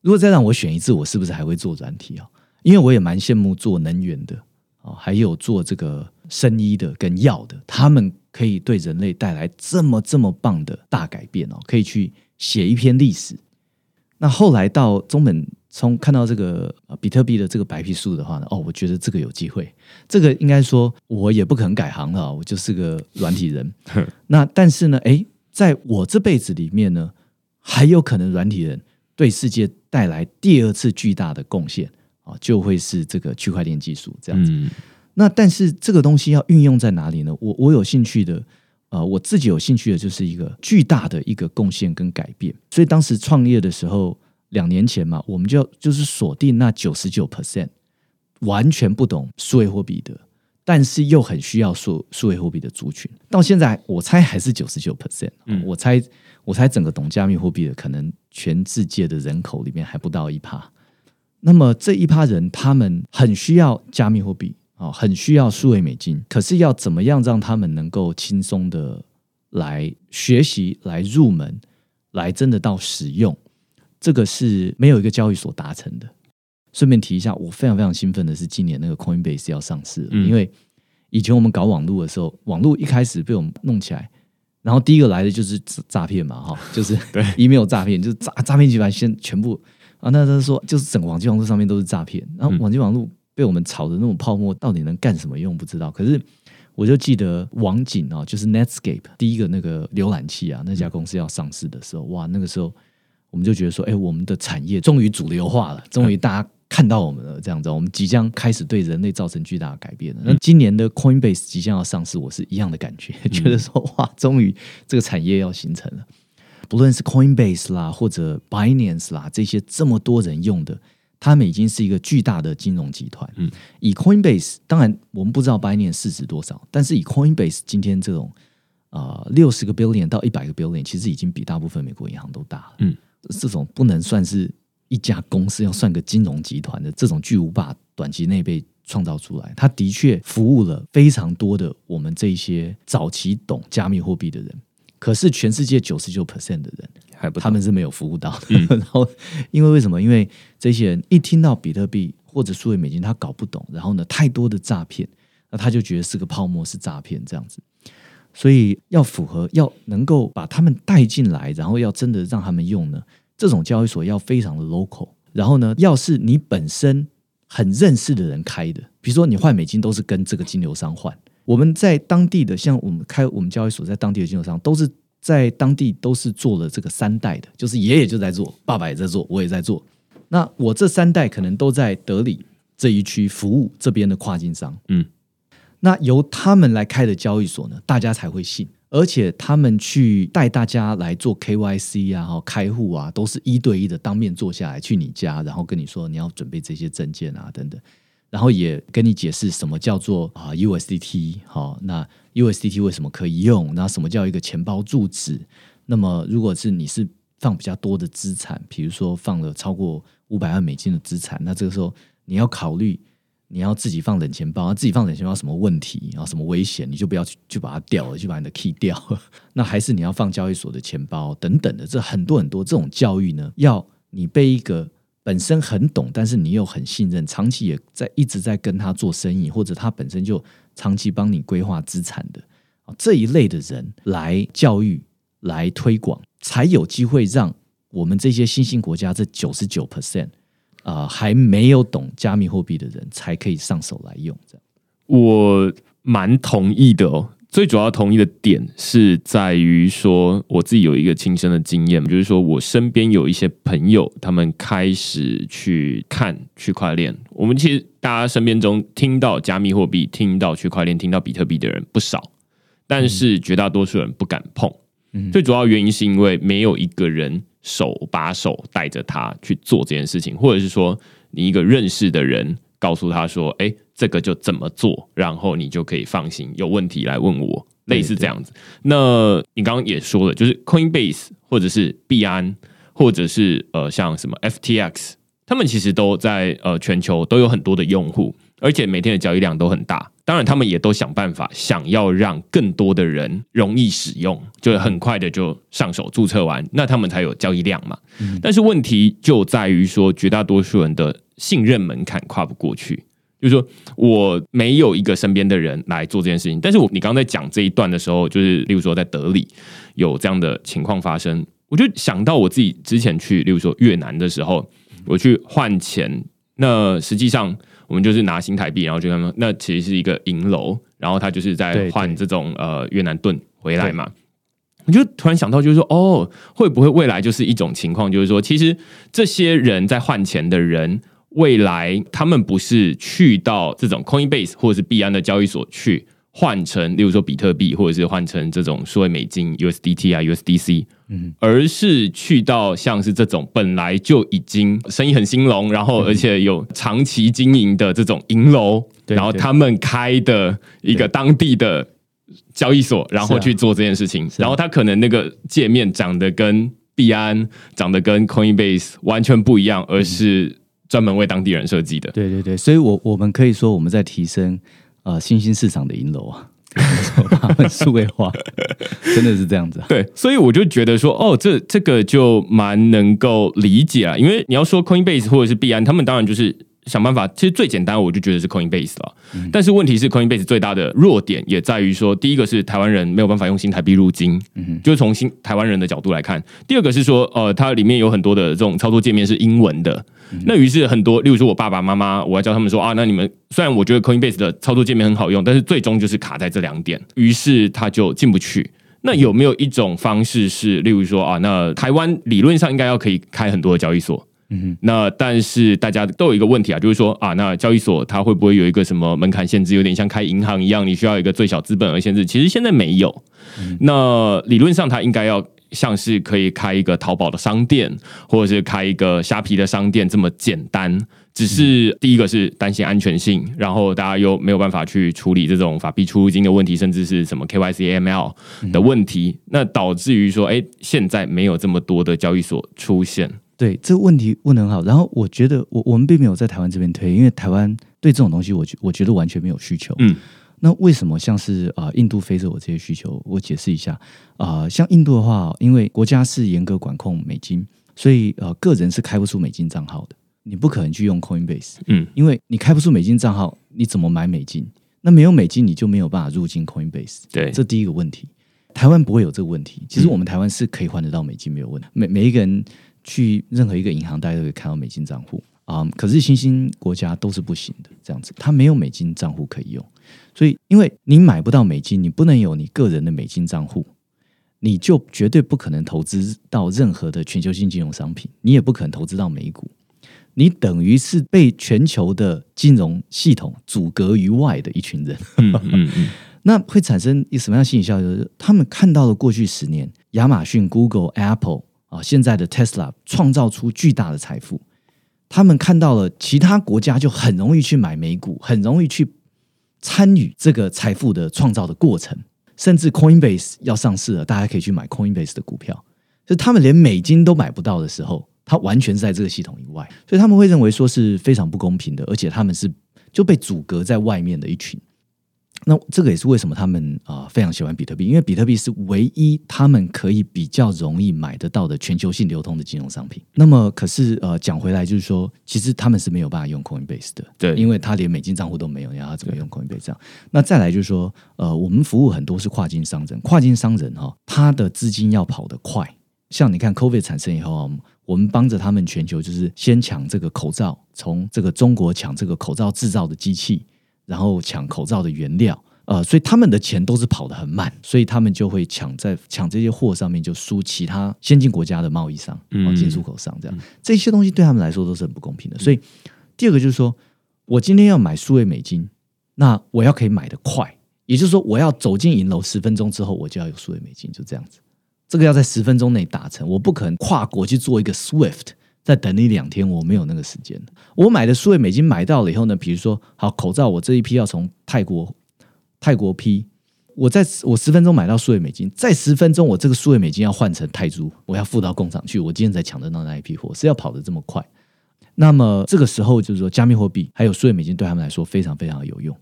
如果再让我选一次，我是不是还会做软体啊？因为我也蛮羡慕做能源的啊，还有做这个生医的跟药的，他们可以对人类带来这么这么棒的大改变哦，可以去写一篇历史。那后来到中本。聪看到这个比特币的这个白皮书的话呢，哦，我觉得这个有机会。这个应该说，我也不可能改行了，我就是个软体人。那但是呢，哎，在我这辈子里面呢，还有可能软体人对世界带来第二次巨大的贡献啊，就会是这个区块链技术这样子。那但是这个东西要运用在哪里呢？我我有兴趣的，呃，我自己有兴趣的就是一个巨大的一个贡献跟改变。所以当时创业的时候。两年前嘛，我们就就是锁定那九十九 percent 完全不懂数位货币的，但是又很需要数数位货币的族群。到现在，我猜还是九十九 percent。嗯，我猜我猜整个懂加密货币的，可能全世界的人口里面还不到一趴。那么这一趴人，他们很需要加密货币啊，很需要数位美金。可是要怎么样让他们能够轻松的来学习、来入门、来真的到使用？这个是没有一个交易所达成的。顺便提一下，我非常非常兴奋的是，今年那个 Coinbase 要上市了。因为以前我们搞网络的时候，网络一开始被我们弄起来，然后第一个来的就是诈骗嘛，哈，就是对 email 诈骗，就是诈诈骗集团先全部啊，那他说就是整个网际网络上面都是诈骗，然后网际网络被我们炒的那种泡沫，到底能干什么用不知道。可是我就记得网景啊，就是 Netscape 第一个那个浏览器啊，那家公司要上市的时候，哇，那个时候。我们就觉得说，哎，我们的产业终于主流化了，终于大家看到我们了，这样子，我们即将开始对人类造成巨大的改变了。那今年的 Coinbase 即将要上市，我是一样的感觉，觉得说，哇，终于这个产业要形成了。不论是 Coinbase 啦，或者 Binance 啦，这些这么多人用的，他们已经是一个巨大的金融集团。嗯，以 Coinbase，当然我们不知道 Binance 市值多少，但是以 Coinbase 今天这种啊六十个 billion 到一百个 billion，其实已经比大部分美国银行都大了。嗯。这种不能算是一家公司，要算个金融集团的这种巨无霸，短期内被创造出来，它的确服务了非常多的我们这些早期懂加密货币的人。可是全世界九十九 percent 的人，他们是没有服务到的。然后，因为为什么？因为这些人一听到比特币或者数位美金，他搞不懂。然后呢，太多的诈骗，那他就觉得是个泡沫，是诈骗这样子。所以要符合，要能够把他们带进来，然后要真的让他们用呢。这种交易所要非常的 local，然后呢，要是你本身很认识的人开的，比如说你换美金都是跟这个金流商换。我们在当地的，像我们开我们交易所在当地的金流商，都是在当地都是做了这个三代的，就是爷爷就在做，爸爸也在做，我也在做。那我这三代可能都在德里这一区服务这边的跨境商，嗯。那由他们来开的交易所呢，大家才会信，而且他们去带大家来做 KYC 啊、开户啊，都是一对一的当面坐下来去你家，然后跟你说你要准备这些证件啊等等，然后也跟你解释什么叫做啊 USDT 好，那 USDT 为什么可以用？那什么叫一个钱包住址？那么如果是你是放比较多的资产，比如说放了超过五百万美金的资产，那这个时候你要考虑。你要自己放冷钱包，自己放冷钱包什么问题然后什么危险，你就不要去就把它掉了，就把你的 key 掉。那还是你要放交易所的钱包等等的，这很多很多这种教育呢，要你被一个本身很懂，但是你又很信任，长期也在一直在跟他做生意，或者他本身就长期帮你规划资产的这一类的人来教育、来推广，才有机会让我们这些新兴国家这九十九 percent。啊，还没有懂加密货币的人才可以上手来用，这样我蛮同意的哦。最主要同意的点是在于说，我自己有一个亲身的经验，就是说我身边有一些朋友，他们开始去看区块链。我们其实大家身边中听到加密货币、听到区块链、听到比特币的人不少，但是绝大多数人不敢碰。最主要原因是因为没有一个人。手把手带着他去做这件事情，或者是说你一个认识的人告诉他说：“哎，这个就怎么做，然后你就可以放心，有问题来问我。”类似这样子。那你刚刚也说了，就是 Coinbase 或者是币安，或者是呃像什么 FTX，他们其实都在呃全球都有很多的用户，而且每天的交易量都很大。当然，他们也都想办法想要让更多的人容易使用，就是很快的就上手注册完，那他们才有交易量嘛。但是问题就在于说，绝大多数人的信任门槛跨不过去。就是说我没有一个身边的人来做这件事情，但是我你刚刚在讲这一段的时候，就是例如说在德里有这样的情况发生，我就想到我自己之前去，例如说越南的时候，我去换钱，那实际上我们就是拿新台币，然后就他们那其实是一个银楼，然后他就是在换这种呃越南盾回来嘛，我就突然想到，就是说哦，会不会未来就是一种情况，就是说其实这些人在换钱的人。未来他们不是去到这种 Coinbase 或者是币安的交易所去换成，例如说比特币，或者是换成这种数位美金 USDT 啊 USDC，嗯，而是去到像是这种本来就已经生意很兴隆，然后而且有长期经营的这种银楼，然后他们开的一个当地的交易所，然后去做这件事情，然后他可能那个界面长得跟币安长得跟 Coinbase 完全不一样，而是。专门为当地人设计的，对对对，所以，我我们可以说我们在提升呃新兴市场的银楼啊，把它们数位化，真的是这样子。对，所以我就觉得说，哦，这这个就蛮能够理解啊，因为你要说 Coinbase 或者是币安，他们当然就是。想办法，其实最简单，我就觉得是 Coinbase 了。但是问题是，Coinbase 最大的弱点也在于说，第一个是台湾人没有办法用新台币入金，就是从新台湾人的角度来看；第二个是说，呃，它里面有很多的这种操作界面是英文的。那于是很多，例如说我爸爸妈妈，我要教他们说啊，那你们虽然我觉得 Coinbase 的操作界面很好用，但是最终就是卡在这两点，于是他就进不去。那有没有一种方式是，例如说啊，那台湾理论上应该要可以开很多的交易所？嗯，那但是大家都有一个问题啊，就是说啊，那交易所它会不会有一个什么门槛限制？有点像开银行一样，你需要一个最小资本额限制。其实现在没有。那理论上它应该要像是可以开一个淘宝的商店，或者是开一个虾皮的商店这么简单。只是第一个是担心安全性，然后大家又没有办法去处理这种法币出入金的问题，甚至是什么 KYC、AML 的问题，那导致于说，哎，现在没有这么多的交易所出现。对这个问题问的很好，然后我觉得我我们并没有在台湾这边推，因为台湾对这种东西，我觉我觉得完全没有需求。嗯，那为什么像是啊印度、非洲我这些需求？我解释一下啊，像印度的话，因为国家是严格管控美金，所以呃个人是开不出美金账号的，你不可能去用 Coinbase。嗯，因为你开不出美金账号，你怎么买美金？那没有美金，你就没有办法入境 Coinbase。对，这第一个问题。台湾不会有这个问题，其实我们台湾是可以换得到美金，没有问题。每每一个人。去任何一个银行，大家都可以看到美金账户啊。可是新兴国家都是不行的，这样子，它没有美金账户可以用。所以，因为你买不到美金，你不能有你个人的美金账户，你就绝对不可能投资到任何的全球性金融商品，你也不可能投资到美股。你等于是被全球的金融系统阻隔于外的一群人。嗯嗯嗯。那会产生一什么样心理效应？就是他们看到了过去十年，亚马逊、Google、Apple。啊，现在的 Tesla 创造出巨大的财富，他们看到了其他国家就很容易去买美股，很容易去参与这个财富的创造的过程。甚至 Coinbase 要上市了，大家可以去买 Coinbase 的股票。就他们连美金都买不到的时候，他完全是在这个系统以外，所以他们会认为说是非常不公平的，而且他们是就被阻隔在外面的一群。那这个也是为什么他们啊非常喜欢比特币，因为比特币是唯一他们可以比较容易买得到的全球性流通的金融商品。那么，可是呃讲回来就是说，其实他们是没有办法用 Coinbase 的，对，因为他连美金账户都没有，然后怎么用 Coinbase 这样？那再来就是说，呃，我们服务很多是跨境商人，跨境商人哈，他的资金要跑得快。像你看 Covid 产生以后啊，我们帮着他们全球就是先抢这个口罩，从这个中国抢这个口罩制造的机器。然后抢口罩的原料，呃，所以他们的钱都是跑得很慢，所以他们就会抢在抢这些货上面，就输其他先进国家的贸易商、进出口商，这样这些东西对他们来说都是很不公平的。所以第二个就是说，我今天要买数位美金，那我要可以买得快，也就是说，我要走进银楼十分钟之后，我就要有数位美金，就这样子。这个要在十分钟内达成，我不可能跨国去做一个 SWIFT。再等你两天，我没有那个时间。我买的数位美金买到了以后呢，比如说，好口罩，我这一批要从泰国泰国批，我在我十分钟买到数位美金，再十分钟我这个数位美金要换成泰铢，我要付到工厂去，我今天才抢得到那一批货，是要跑得这么快。那么这个时候就是说，加密货币还有数位美金对他们来说非常非常有用。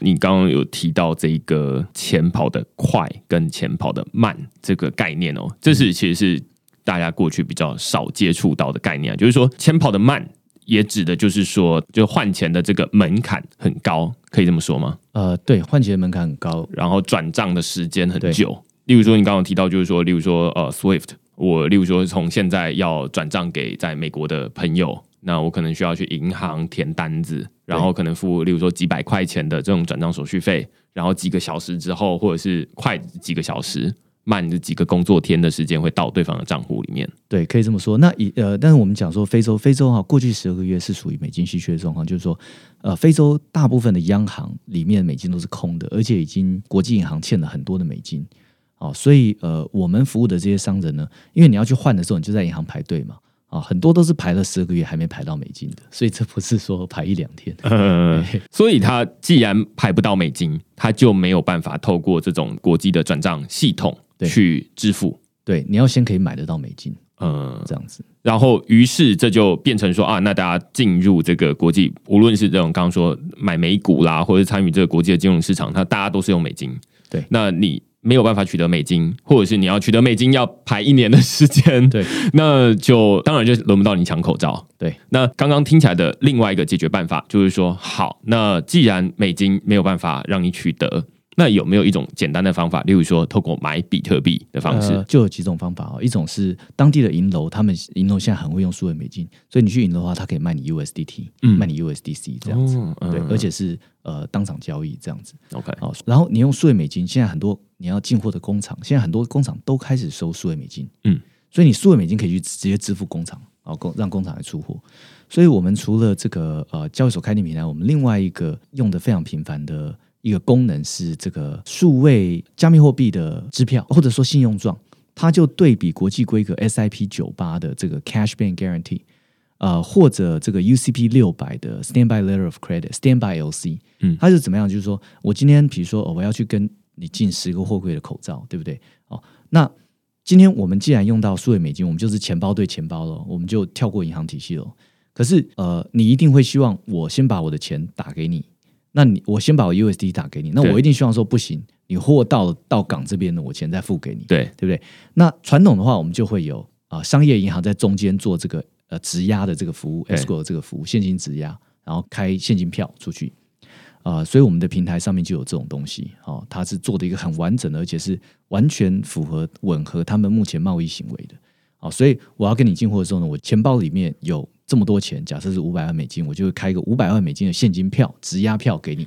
你刚刚有提到这一个钱跑得快跟钱跑得慢这个概念哦，这是其实是大家过去比较少接触到的概念啊，就是说钱跑得慢，也指的就是说，就换钱的这个门槛很高，可以这么说吗？呃，对，换钱的门槛很高，然后转账的时间很久。例如说，你刚刚提到，就是说，例如说，呃，Swift，我例如说从现在要转账给在美国的朋友。那我可能需要去银行填单子，然后可能付，例如说几百块钱的这种转账手续费，然后几个小时之后，或者是快几个小时，慢的几个工作天的时间会到对方的账户里面。对，可以这么说。那以呃，但是我们讲说非洲，非洲哈，过去十二个月是属于美金稀缺的状况，就是说，呃，非洲大部分的央行里面美金都是空的，而且已经国际银行欠了很多的美金。哦，所以呃，我们服务的这些商人呢，因为你要去换的时候，你就在银行排队嘛。啊，很多都是排了十二个月还没排到美金的，所以这不是说排一两天。所以他既然排不到美金，他就没有办法透过这种国际的转账系统去支付。对，你要先可以买得到美金，嗯，这样子。然后，于是这就变成说啊，那大家进入这个国际，无论是这种刚刚说买美股啦，或者参与这个国际的金融市场，它大家都是用美金。对，那你。没有办法取得美金，或者是你要取得美金要排一年的时间，对，那就当然就轮不到你抢口罩。对，那刚刚听起来的另外一个解决办法就是说，好，那既然美金没有办法让你取得。那有没有一种简单的方法，例如说透过买比特币的方式？就有几种方法哦。一种是当地的银楼，他们银楼现在很会用数位美金，所以你去银楼的话，它可以卖你 USDT，嗯卖你 USDC 这样子，对，而且是呃当场交易这样子。OK，好，然后你用数位美金，现在很多你要进货的工厂，现在很多工厂都开始收数位美金，嗯，所以你数位美金可以去直接支付工厂，然后工让工厂来出货。所以我们除了这个呃交易所开店平台，我们另外一个用的非常频繁的。一个功能是这个数位加密货币的支票，或者说信用状，它就对比国际规格 SIP 九八的这个 Cash Bank Guarantee，呃，或者这个 UCP 六百的 Standby Letter of Credit，Standby LC，嗯，它是怎么样？就是说我今天比如说我要去跟你进十个货柜的口罩，对不对？哦，那今天我们既然用到数位美金，我们就是钱包对钱包了，我们就跳过银行体系了。可是呃，你一定会希望我先把我的钱打给你。那你我先把我 USD 打给你，那我一定希望说不行，你货到到港这边呢，我钱再付给你，对对不对？那传统的话，我们就会有啊，商业银行在中间做这个呃质押的这个服务，escrow 这个服务，现金质押，然后开现金票出去啊，所以我们的平台上面就有这种东西哦，它是做的一个很完整的，而且是完全符合吻合他们目前贸易行为的。好，所以我要跟你进货的时候呢，我钱包里面有这么多钱，假设是五百万美金，我就会开一个五百万美金的现金票、质押票给你。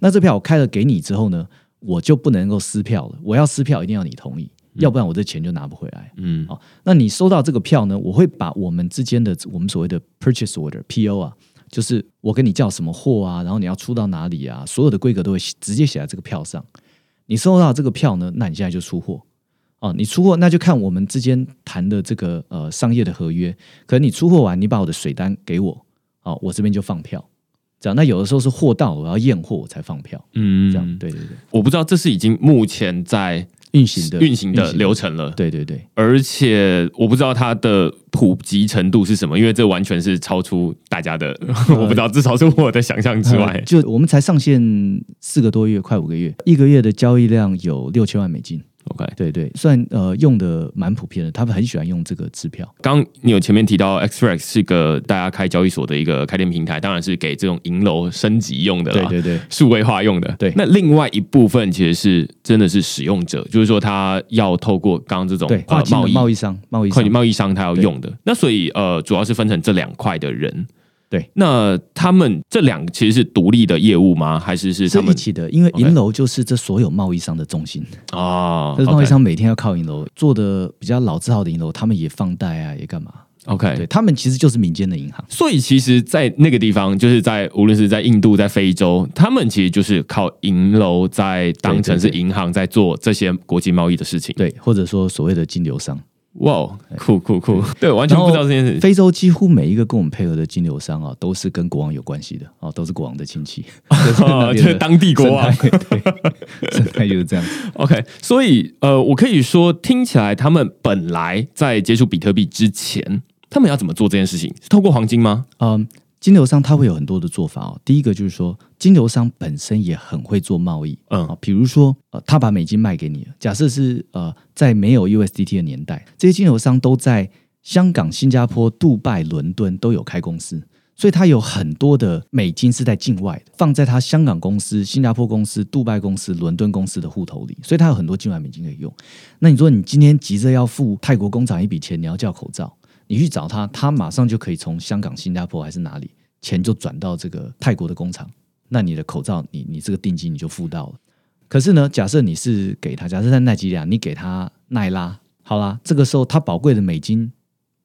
那这票我开了给你之后呢，我就不能够撕票了。我要撕票，一定要你同意，要不然我这钱就拿不回来。嗯，好，那你收到这个票呢，我会把我们之间的我们所谓的 purchase order PO 啊，就是我跟你叫什么货啊，然后你要出到哪里啊，所有的规格都会直接写在这个票上。你收到这个票呢，那你现在就出货。哦，你出货那就看我们之间谈的这个呃商业的合约。可能你出货完，你把我的水单给我，哦，我这边就放票。这样，那有的时候是货到我要验货我才放票。嗯，这样，对对对。我不知道这是已经目前在运行的运行的流程了。对对对。而且我不知道它的普及程度是什么，因为这完全是超出大家的，我不知道，至少是我的想象之外。就我们才上线四个多月，快五个月，一个月的交易量有六千万美金。OK，对对，算呃用的蛮普遍的，他们很喜欢用这个支票。刚你有前面提到，Xrex 是个大家开交易所的一个开店平台，当然是给这种银楼升级用的，对对对，数位化用的。对，那另外一部分其实是真的是使用者，就是说他要透过刚刚这种跨境贸易商、贸易跨境贸易商他要用的。那所以呃，主要是分成这两块的人。对，那他们这两个其实是独立的业务吗？还是是他们一起的？因为银楼就是这所有贸易商的中心啊。这贸易商每天要靠银楼做的比较老字号的银楼，他们也放贷啊，也干嘛？OK，对他们其实就是民间的银行。所以其实，在那个地方，就是在无论是在印度、在非洲，他们其实就是靠银楼在当成是银行在做这些国际贸易的事情。对，或者说所谓的金流商。哇，酷酷酷！对，完全不知道这件事。非洲几乎每一个跟我们配合的金流商啊，都是跟国王有关系的哦，都是国王的亲戚，就是当地国王。对，生态就是这样。OK，所以呃，我可以说，听起来他们本来在接触比特币之前，他们要怎么做这件事情？是透过黄金吗？嗯。金流商他会有很多的做法哦。第一个就是说，金流商本身也很会做贸易，嗯啊，比如说呃，他把美金卖给你了。假设是呃，在没有 USDT 的年代，这些金流商都在香港、新加坡、杜拜、伦敦都有开公司，所以他有很多的美金是在境外的，放在他香港公司、新加坡公司、杜拜公司、伦敦公司的户头里，所以他有很多境外美金可以用。那你说你今天急着要付泰国工厂一笔钱，你要叫口罩？你去找他，他马上就可以从香港、新加坡还是哪里钱就转到这个泰国的工厂，那你的口罩，你你这个定金你就付到了。可是呢，假设你是给他，假设在奈吉利亚，你给他奈拉，好啦，这个时候他宝贵的美金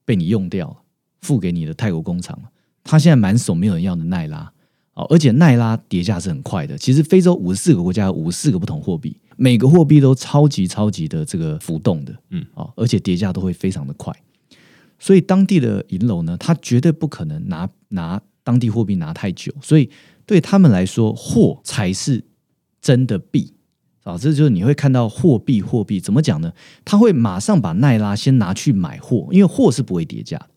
被你用掉了，付给你的泰国工厂了。他现在满手没有人要的奈拉哦，而且奈拉叠价是很快的。其实非洲五十四个国家五十四个不同货币，每个货币都超级超级的这个浮动的，嗯，哦，而且叠价都会非常的快。所以当地的银楼呢，他绝对不可能拿拿当地货币拿太久，所以对他们来说，货才是真的币啊！这就是你会看到货币，货币怎么讲呢？他会马上把奈拉先拿去买货，因为货是不会叠价的。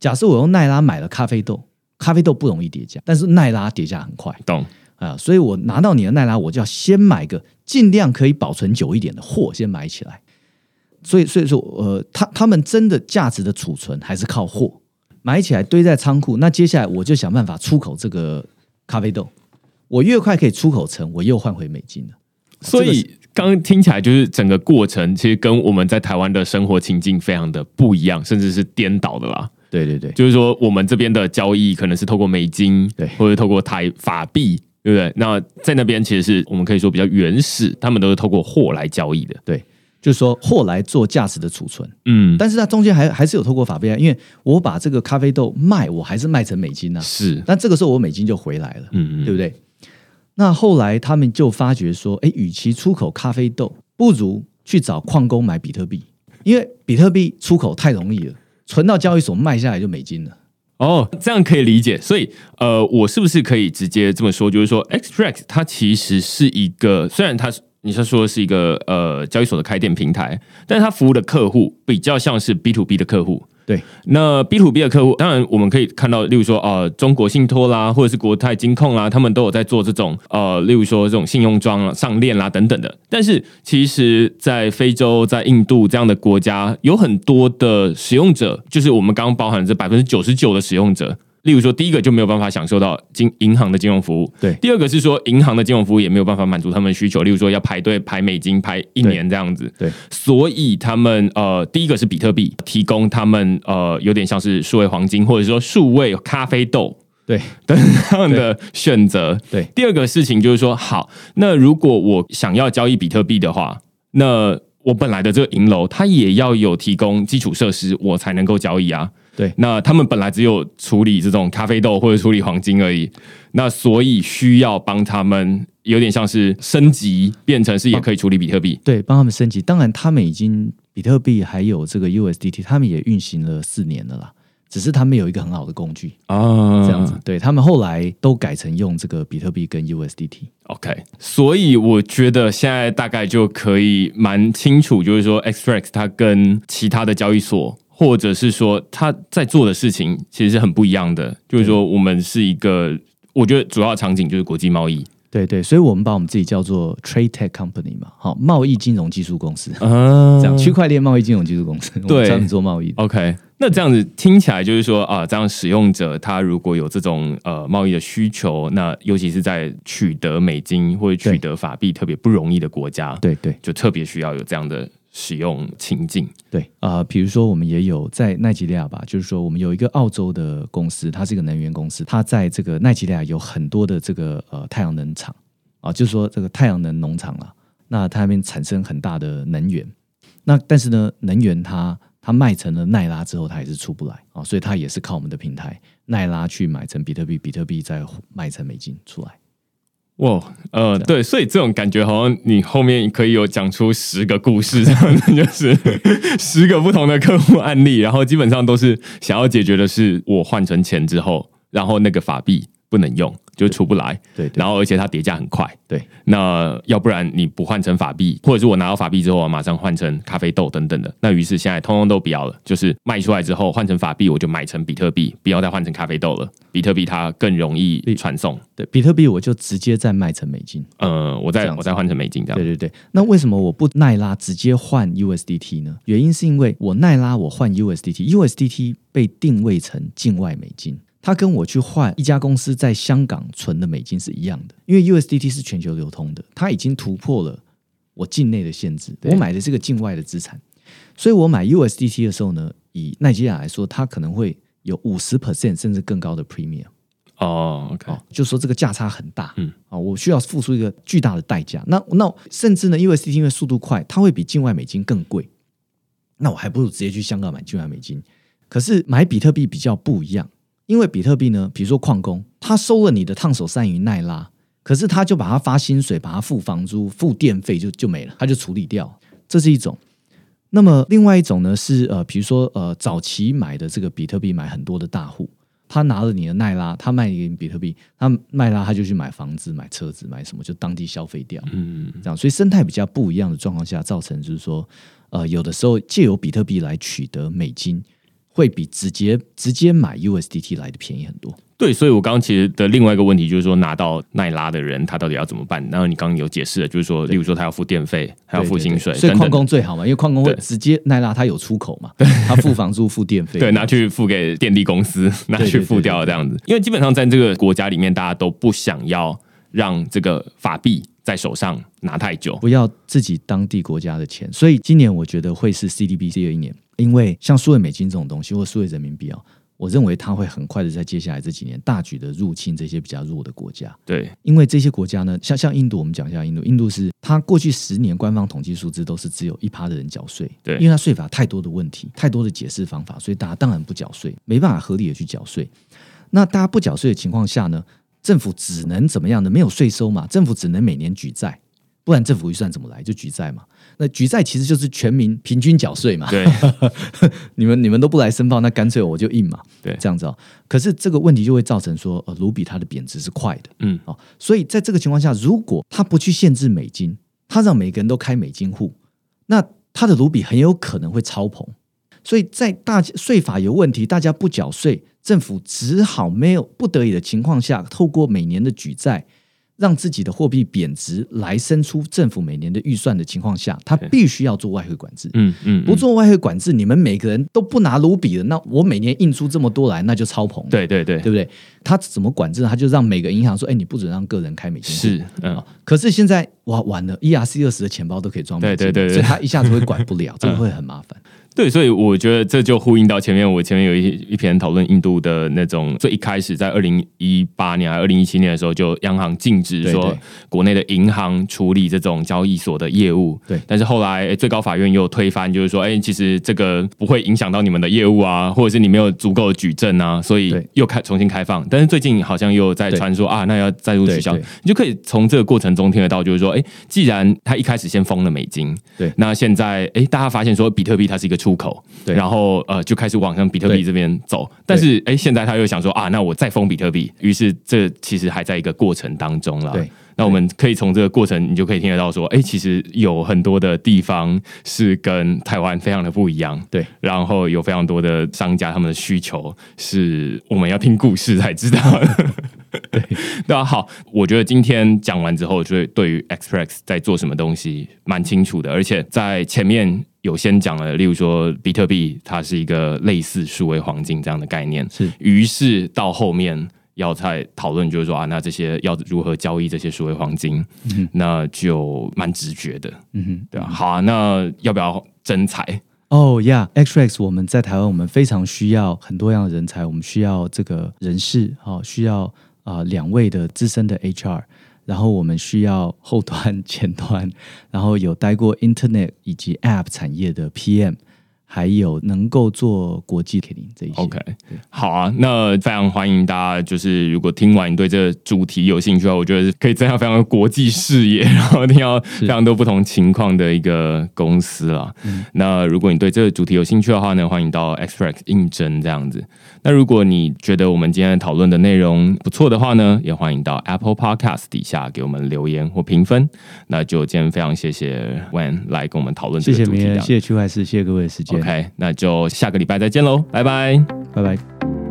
假设我用奈拉买了咖啡豆，咖啡豆不容易叠价，但是奈拉叠价很快，懂啊？所以我拿到你的奈拉，我就要先买个尽量可以保存久一点的货，先买起来。所以，所以说，呃，他他们真的价值的储存还是靠货买起来堆在仓库。那接下来我就想办法出口这个咖啡豆，我越快可以出口成，我又换回美金了。所以，刚刚听起来就是整个过程其实跟我们在台湾的生活情境非常的不一样，甚至是颠倒的啦。对对对，就是说我们这边的交易可能是透过美金，对，或者透过台法币，对不对？那在那边其实是我们可以说比较原始，他们都是透过货来交易的，对。就是说货来做价值的储存，嗯，但是它中间还还是有透过法币啊，因为我把这个咖啡豆卖，我还是卖成美金啊，是，但这个时候我美金就回来了，嗯嗯，对不对？那后来他们就发觉说，哎，与其出口咖啡豆，不如去找矿工买比特币，因为比特币出口太容易了，存到交易所卖下来就美金了。哦，这样可以理解。所以，呃，我是不是可以直接这么说，就是说，Extract 它其实是一个，虽然它是。你是说是一个呃交易所的开店平台，但是它服务的客户比较像是 B to B 的客户。对，那 B to B 的客户，当然我们可以看到，例如说呃中国信托啦，或者是国泰金控啦，他们都有在做这种呃，例如说这种信用装上链啦等等的。但是其实，在非洲、在印度这样的国家，有很多的使用者，就是我们刚刚包含这百分之九十九的使用者。例如说，第一个就没有办法享受到金银行的金融服务。对，第二个是说，银行的金融服务也没有办法满足他们的需求。例如说，要排队排美金排一年这样子。对，所以他们呃，第一个是比特币提供他们呃，有点像是数位黄金或者说数位咖啡豆对等这样的选择。对，第二个事情就是说，好，那如果我想要交易比特币的话，那我本来的这个银楼它也要有提供基础设施，我才能够交易啊。对，那他们本来只有处理这种咖啡豆或者处理黄金而已，那所以需要帮他们有点像是升级，变成是也可以处理比特币。对，帮他们升级。当然，他们已经比特币还有这个 USDT，他们也运行了四年了啦。只是他们有一个很好的工具啊，这样子。对他们后来都改成用这个比特币跟 USDT。OK，所以我觉得现在大概就可以蛮清楚，就是说 Extract 它跟其他的交易所。或者是说他在做的事情其实是很不一样的，就是说我们是一个，我觉得主要场景就是国际贸易，对对，所以我们把我们自己叫做 trade tech company 嘛，好，贸易金融技术公司，这样区块链贸易金融技术公司，对，专门做贸易。OK，那这样子听起来就是说啊，这样使用者他如果有这种呃贸易的需求，那尤其是在取得美金或者取得法币特别不容易的国家，对对，就特别需要有这样的。使用情境。对啊，比如说我们也有在奈及利亚吧，就是说我们有一个澳洲的公司，它是一个能源公司，它在这个奈及利亚有很多的这个呃太阳能厂。啊，就是说这个太阳能农场了，那它那边产生很大的能源，那但是呢，能源它它卖成了奈拉之后，它也是出不来。啊，所以它也是靠我们的平台奈拉去买成比特币，比特币再卖成美金出来。哇，呃，对，所以这种感觉好像你后面可以有讲出十个故事，这样子 就是十个不同的客户案例，然后基本上都是想要解决的是我换成钱之后，然后那个法币不能用。就出不来，对，然后而且它叠加很快，对。那要不然你不换成法币，或者是我拿到法币之后我马上换成咖啡豆等等的，那于是现在通通都不要了，就是卖出来之后换成法币，我就买成比特币，不要再换成咖啡豆了。比特币它更容易传送，对，比特币我就直接再卖成美金，呃，我再我再换成美金这样。对对对，那为什么我不奈拉直接换 USDT 呢？原因是因为我奈拉我换 USDT，USDT 被定位成境外美金。他跟我去换一家公司在香港存的美金是一样的，因为 USDT 是全球流通的，它已经突破了我境内的限制。我买的是个境外的资产，所以我买 USDT 的时候呢，以奈吉亚来说，它可能会有五十 percent 甚至更高的 premium。哦，OK，就说这个价差很大，嗯，啊，我需要付出一个巨大的代价。那那甚至呢，USDT 因为速度快，它会比境外美金更贵。那我还不如直接去香港买境外美金。可是买比特币比较不一样。因为比特币呢，比如说矿工，他收了你的烫手山芋奈拉，可是他就把它发薪水，把它付房租、付电费就就没了，他就处理掉。这是一种。那么另外一种呢，是呃，比如说呃，早期买的这个比特币买很多的大户，他拿了你的奈拉，他卖给你比特币，他卖拉他就去买房子、买车子、买什么，就当地消费掉。嗯，这样，所以生态比较不一样的状况下，造成就是说，呃，有的时候借由比特币来取得美金。会比直接直接买 USDT 来的便宜很多。对，所以我刚刚其实的另外一个问题就是说，拿到奈拉的人他到底要怎么办？然后你刚刚有解释了，就是说，例如说他要付电费，还要付薪水，所以矿工最好嘛，因为矿工会直接奈拉他有出口嘛，他付房租、付电费，对，拿去付给电力公司，拿去付掉这样子。因为基本上在这个国家里面，大家都不想要让这个法币在手上拿太久，不要自己当地国家的钱。所以今年我觉得会是 CDBC 的一年。因为像数位美金这种东西，或数位人民币啊，我认为它会很快的在接下来这几年大举的入侵这些比较弱的国家。对，因为这些国家呢，像像印度，我们讲一下印度，印度是它过去十年官方统计数字都是只有一趴的人缴税。对，因为它税法太多的问题，太多的解释方法，所以大家当然不缴税，没办法合理的去缴税。那大家不缴税的情况下呢，政府只能怎么样呢？没有税收嘛，政府只能每年举债，不然政府预算怎么来？就举债嘛。那举债其实就是全民平均缴税嘛？对，你们你们都不来申报，那干脆我就印嘛。对，这样子哦。可是这个问题就会造成说，呃，卢比它的贬值是快的，嗯，哦，所以在这个情况下，如果他不去限制美金，他让每个人都开美金户，那他的卢比很有可能会超膨。所以在大税法有问题，大家不缴税，政府只好没有不得已的情况下，透过每年的举债。让自己的货币贬值来生出政府每年的预算的情况下，他必须要做外汇管制。嗯嗯，不做外汇管制，你们每个人都不拿卢比了，那我每年印出这么多来，那就超膨。对对对，对不对？他怎么管制？他就让每个银行说：“哎，你不准让个人开美金。”是，嗯。可是现在哇，完了，ERC 二十的钱包都可以装美金，所以他一下子会管不了，这个会很麻烦。对，所以我觉得这就呼应到前面，我前面有一一篇讨论印度的那种，最一开始在二零一八年还二零一七年的时候，就央行禁止说国内的银行处理这种交易所的业务。对，但是后来最高法院又推翻，就是说，哎，其实这个不会影响到你们的业务啊，或者是你没有足够的举证啊，所以又开重新开放。但是最近好像又在传说啊，那要再度取消。你就可以从这个过程中听得到，就是说，哎，既然他一开始先封了美金，对，那现在哎，大家发现说比特币它是一个。出口，对，然后呃就开始往上比特币这边走，但是哎，现在他又想说啊，那我再封比特币，于是这其实还在一个过程当中了。对，那我们可以从这个过程，你就可以听得到说，哎，其实有很多的地方是跟台湾非常的不一样。对，然后有非常多的商家他们的需求是我们要听故事才知道。对，那啊，好，我觉得今天讲完之后，就对于 Express 在做什么东西蛮清楚的，而且在前面。有先讲了，例如说比特币，它是一个类似数位黄金这样的概念。是，于是到后面要再讨论，就是说啊，那这些要如何交易这些数位黄金，那就蛮直觉的。嗯哼，对啊。好啊，那要不要增财？哦，Yeah，X，X，我们在台湾，我们非常需要很多样的人才，我们需要这个人士，好，需要啊两位的资深的 HR。然后我们需要后端、前端，然后有待过 Internet 以及 App 产业的 PM，还有能够做国际 K 零这一些。OK，好啊，那非常欢迎大家，就是如果听完你对这个主题有兴趣的话，我觉得可以增加非常多国际视野，然后听到非常多不同情况的一个公司啦。那如果你对这个主题有兴趣的话呢，欢迎到 Express 应征这样子。那如果你觉得我们今天讨论的内容不错的话呢，也欢迎到 Apple Podcast 底下给我们留言或评分。那就今天非常谢谢 Wen 来跟我们讨论这谢谢明恩，个主题这样。谢谢区海师，谢谢各位的时间，OK，那就下个礼拜再见喽，拜拜。拜拜。